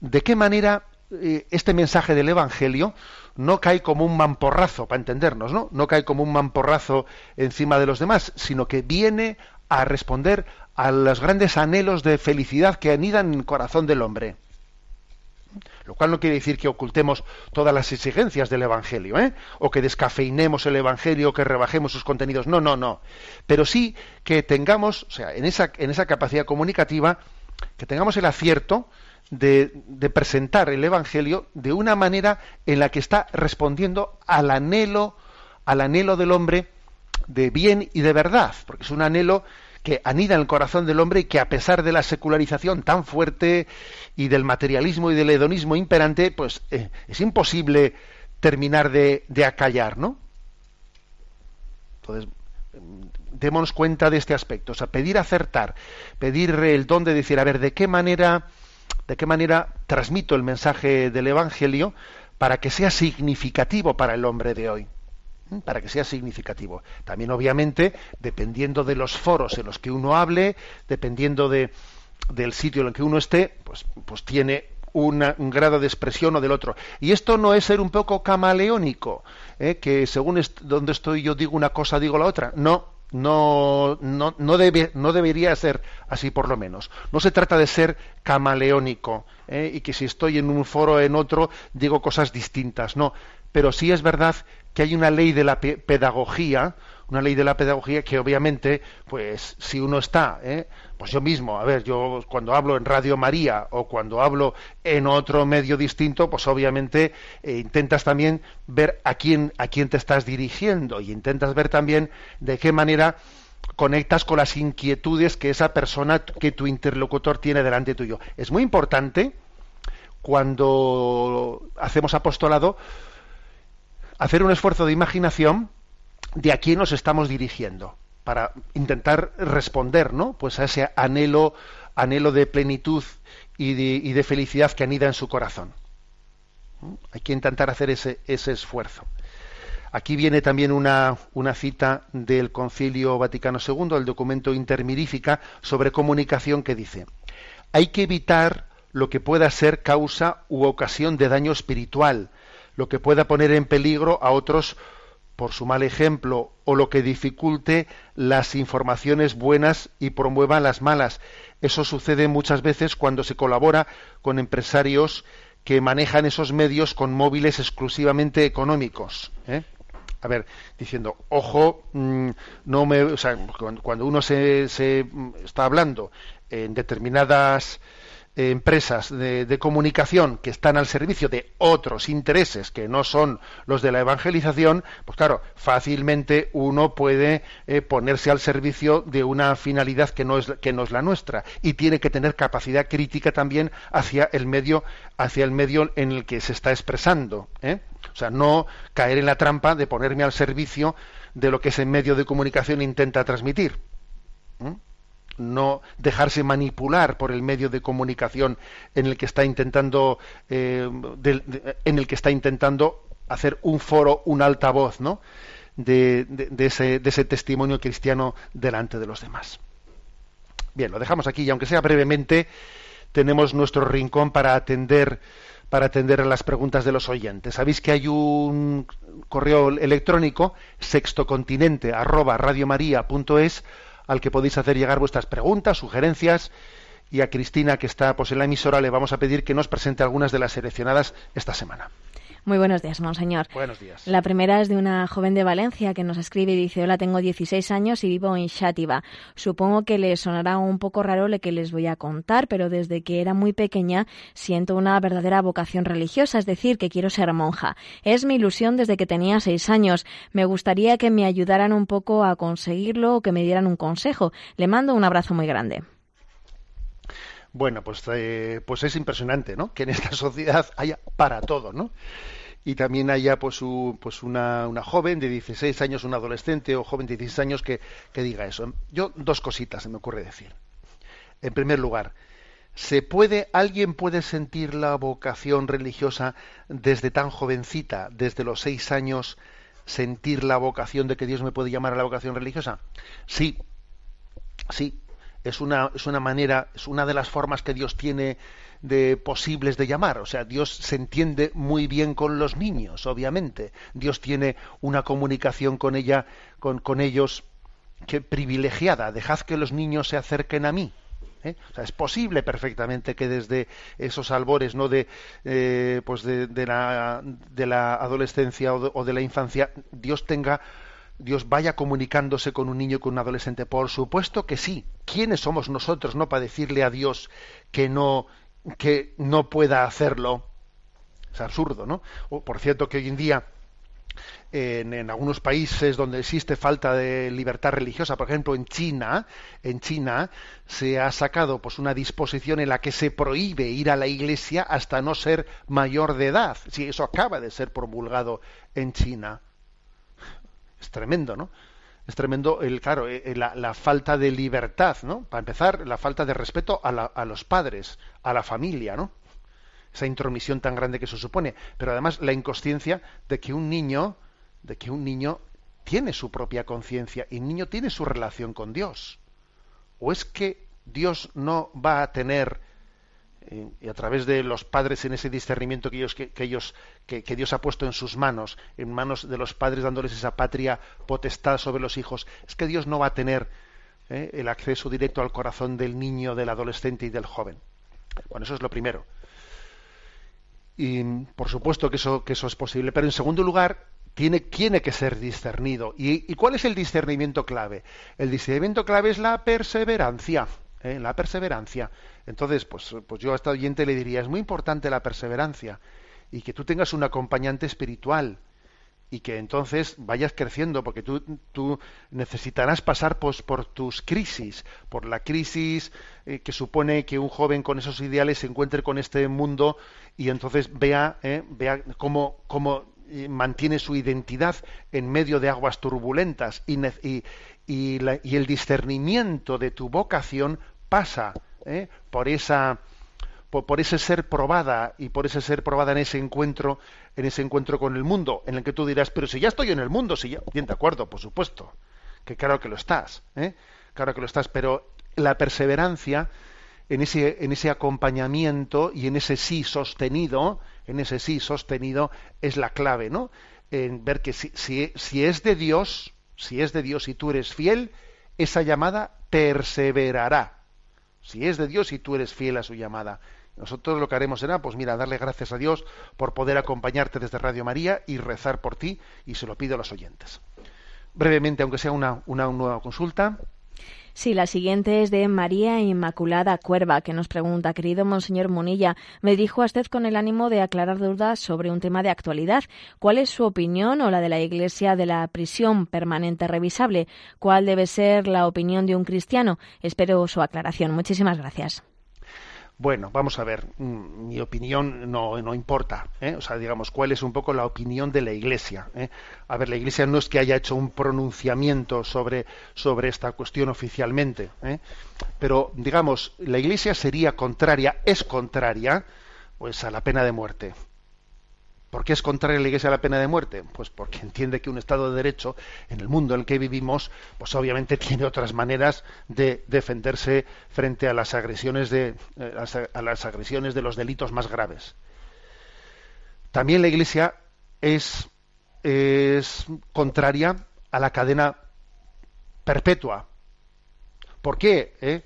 ¿de qué manera eh, este mensaje del Evangelio no cae como un mamporrazo, para entendernos, ¿no? No cae como un mamporrazo encima de los demás, sino que viene a responder a los grandes anhelos de felicidad que anidan en el corazón del hombre. Lo cual no quiere decir que ocultemos todas las exigencias del Evangelio, ¿eh? o que descafeinemos el Evangelio, o que rebajemos sus contenidos. No, no, no. Pero sí que tengamos, o sea, en esa, en esa capacidad comunicativa, que tengamos el acierto de, de, presentar el Evangelio de una manera en la que está respondiendo al anhelo, al anhelo del hombre de bien y de verdad, porque es un anhelo que anida en el corazón del hombre y que a pesar de la secularización tan fuerte y del materialismo y del hedonismo imperante, pues eh, es imposible terminar de, acallar, ¿no? Entonces, démonos cuenta de este aspecto, o sea, pedir acertar, pedir el don de decir, a ver, ¿de qué manera, de qué manera transmito el mensaje del Evangelio para que sea significativo para el hombre de hoy? Para que sea significativo. También, obviamente, dependiendo de los foros en los que uno hable, dependiendo de, del sitio en el que uno esté, pues, pues tiene un grado de expresión o del otro. Y esto no es ser un poco camaleónico, ¿eh? que según donde estoy yo digo una cosa, digo la otra. No, no, no, no, debe, no debería ser así por lo menos. No se trata de ser camaleónico ¿eh? y que si estoy en un foro o en otro digo cosas distintas. No, pero sí es verdad que hay una ley de la pedagogía, una ley de la pedagogía que obviamente, pues si uno está, ¿eh? pues yo mismo, a ver, yo cuando hablo en Radio María o cuando hablo en otro medio distinto, pues obviamente eh, intentas también ver a quién, a quién te estás dirigiendo y intentas ver también de qué manera conectas con las inquietudes que esa persona, que tu interlocutor tiene delante tuyo. Es muy importante cuando hacemos apostolado, hacer un esfuerzo de imaginación de a quién nos estamos dirigiendo para intentar responder ¿no? pues a ese anhelo anhelo de plenitud y de, felicidad que anida en su corazón. Hay que intentar hacer ese, esfuerzo. Aquí viene también una, una cita del concilio vaticano II el documento intermirífica sobre comunicación que dice hay que evitar lo que pueda ser causa u ocasión de daño espiritual lo que pueda poner en peligro a otros por su mal ejemplo o lo que dificulte las informaciones buenas y promueva las malas. Eso sucede muchas veces cuando se colabora con empresarios que manejan esos medios con móviles exclusivamente económicos. ¿eh? A ver, diciendo, ojo, mm, no me, o sea, cuando uno se, se está hablando en determinadas empresas de, comunicación que están al servicio de otros intereses que no son los de la evangelización, pues claro, fácilmente uno puede eh, ponerse al servicio de una finalidad que no es que no es la nuestra y tiene que tener capacidad crítica también hacia el medio hacia el medio en el que se está expresando, ¿eh? o sea, no caer en la trampa de ponerme al servicio de lo que ese medio de comunicación intenta transmitir no dejarse manipular por el medio de comunicación en el que está intentando eh, en el que está intentando hacer un foro un altavoz no de, ese, de ese testimonio cristiano delante de los demás bien lo dejamos aquí y aunque sea brevemente tenemos nuestro rincón para atender para atender a las preguntas de los oyentes. Sabéis que hay un correo electrónico sextocontinente arroba radiomaria.es al que podéis hacer llegar vuestras preguntas, sugerencias, y a Cristina, que está pues, en la emisora, le vamos a pedir que nos presente algunas de las seleccionadas esta semana. Muy buenos días, monseñor. Buenos días. La primera es de una joven de Valencia que nos escribe y dice, hola, tengo 16 años y vivo en Xátiva. Supongo que le sonará un poco raro lo que les voy a contar, pero desde que era muy pequeña siento una verdadera vocación religiosa, es decir, que quiero ser monja. Es mi ilusión desde que tenía 6 años. Me gustaría que me ayudaran un poco a conseguirlo o que me dieran un consejo. Le mando un abrazo muy grande. Bueno, pues, eh, pues es impresionante, ¿no? Que en esta [laughs] sociedad haya para todo, ¿no? y también haya pues, pues una, una, joven de 16 años, un adolescente o joven de 16 años que, que diga eso. Yo dos cositas se me ocurre decir. En primer lugar, ¿se puede, alguien puede sentir la vocación religiosa desde tan jovencita, desde los seis años, sentir la vocación de que Dios me puede llamar a la vocación religiosa? Sí, sí, es una, es una manera, es una de las formas que Dios tiene de posibles de llamar. O sea, Dios se entiende muy bien con los niños, obviamente. Dios tiene una comunicación con ella, con, con ellos, que privilegiada. Dejad que los niños se acerquen a mí. ¿eh? O sea, es posible perfectamente que desde esos albores, no de, eh, pues de, la, de, la, adolescencia o de, la infancia, Dios tenga Dios vaya comunicándose con un niño y con un adolescente. Por supuesto que sí. ¿Quiénes somos nosotros no para decirle a Dios que no que no pueda hacerlo. Es absurdo, ¿no? por cierto, que hoy en día en, algunos países donde existe falta de libertad religiosa, por ejemplo en China, en China se ha sacado pues una disposición en la que se prohíbe ir a la iglesia hasta no ser mayor de edad. Si eso acaba de ser promulgado en China. Es tremendo, ¿no? Es tremendo el claro eh, la, la, falta de libertad, ¿no? Para empezar, la falta de respeto a, a los padres, a la familia, ¿no? Esa intromisión tan grande que se supone, pero además la inconsciencia de que un niño, de que un niño tiene su propia conciencia y un niño tiene su relación con Dios. ¿O es que Dios no va a tener eh, y a través de los padres en ese discernimiento que ellos, que, ellos que, Dios ha puesto en sus manos, en manos de los padres dándoles esa patria potestad sobre los hijos, es que Dios no va a tener eh, el acceso directo al corazón del niño, del adolescente y del joven. Bueno, eso es lo primero. Y por supuesto que eso, que eso es posible. Pero en segundo lugar, tiene, tiene que ser discernido. ¿Y, cuál es el discernimiento clave? El discernimiento clave es la perseverancia. ¿Eh? La perseverancia. Entonces, pues, pues yo a esta oyente le diría, es muy importante la perseverancia y que tú tengas un acompañante espiritual y que entonces vayas creciendo, porque tú, tú necesitarás pasar pues, por tus crisis, por la crisis eh, que supone que un joven con esos ideales se encuentre con este mundo y entonces vea, eh, vea cómo, cómo eh, mantiene su identidad en medio de aguas turbulentas y, y, y, el discernimiento de tu vocación pasa por esa por, ese ser probada y por ese ser probada en ese encuentro, en ese encuentro con el mundo, en el que tú dirás, pero si ya estoy en el mundo, si ya, bien de acuerdo, por supuesto, que claro que lo estás, ¿eh? claro que lo estás, pero la perseverancia en ese, en ese acompañamiento y en ese sí sostenido, en ese sí sostenido es la clave, ¿no? En ver que si, si, si es de Dios, si es de Dios y tú eres fiel, esa llamada perseverará. Si es de Dios y tú eres fiel a su llamada. Nosotros lo que haremos será, pues mira, darle gracias a Dios por poder acompañarte desde Radio María y rezar por ti, y se lo pido a los oyentes. Brevemente, aunque sea una, una nueva consulta. Sí, la siguiente es de María Inmaculada Cuerva, que nos pregunta, querido Monseñor Munilla, me dirijo a usted con el ánimo de aclarar dudas sobre un tema de actualidad. ¿Cuál es su opinión o la de la Iglesia de la prisión permanente revisable? ¿Cuál debe ser la opinión de un cristiano? Espero su aclaración. Muchísimas gracias. Bueno, vamos a ver, mm, mi opinión no, no importa, ¿eh? o sea, digamos, cuál es un poco la opinión de la Iglesia. ¿eh? A ver, la Iglesia no es que haya hecho un pronunciamiento sobre, sobre esta cuestión oficialmente, ¿eh? pero, digamos, la Iglesia sería contraria, es contraria, pues a la pena de muerte. ¿Por qué es contraria la Iglesia a la pena de muerte? Pues porque entiende que un Estado de Derecho, en el mundo en el que vivimos, pues obviamente [laughs] tiene otras maneras de defenderse frente a las agresiones de, eh, a las agresiones de los delitos más graves. También la Iglesia es, es contraria a la cadena perpetua. ¿Por qué eh?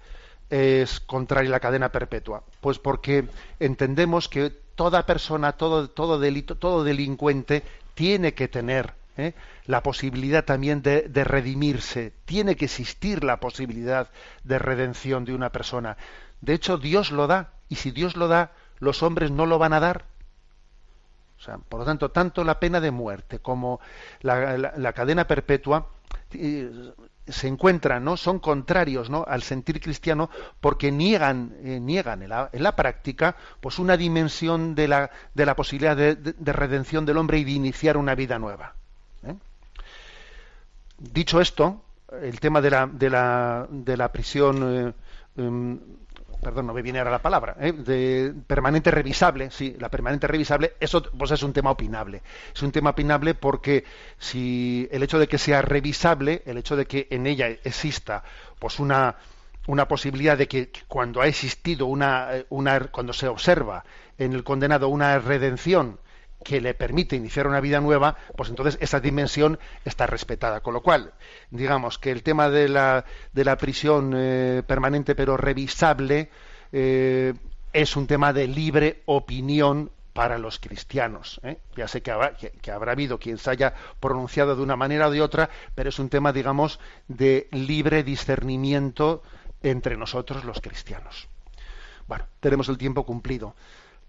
es contraria a la cadena perpetua? Pues porque entendemos que toda persona, todo, delito, todo delincuente tiene que tener ¿eh? la posibilidad también de, de, redimirse, tiene que existir la posibilidad de redención de una persona. De hecho, Dios lo da, y si Dios lo da, los hombres no lo van a dar. O sea, por lo tanto, tanto la pena de muerte como la, cadena perpetua se encuentran, ¿no? Son contrarios, ¿no? Al sentir cristiano porque niegan, eh, niegan en la, práctica, pues una dimensión de la, de la posibilidad de, de, de, redención del hombre y de iniciar una vida nueva. ¿eh? Dicho esto, el tema de la, de la, de la prisión eh, perdón, no me viene ahora la palabra, ¿eh? de permanente revisable, sí, la permanente revisable, eso pues es un tema opinable. Es un tema opinable porque si el hecho de que sea revisable, el hecho de que en ella exista pues una, una posibilidad de que cuando ha existido una, una cuando se observa en el condenado una redención que le permite iniciar una vida nueva, pues entonces esa dimensión está respetada. Con lo cual, digamos que el tema de la, de la prisión eh, permanente pero revisable eh, es un tema de libre opinión para los cristianos. ¿eh? Ya sé que habrá, que, que habrá habido quien se haya pronunciado de una manera o de otra, pero es un tema, digamos, de libre discernimiento entre nosotros los cristianos. Bueno, tenemos el tiempo cumplido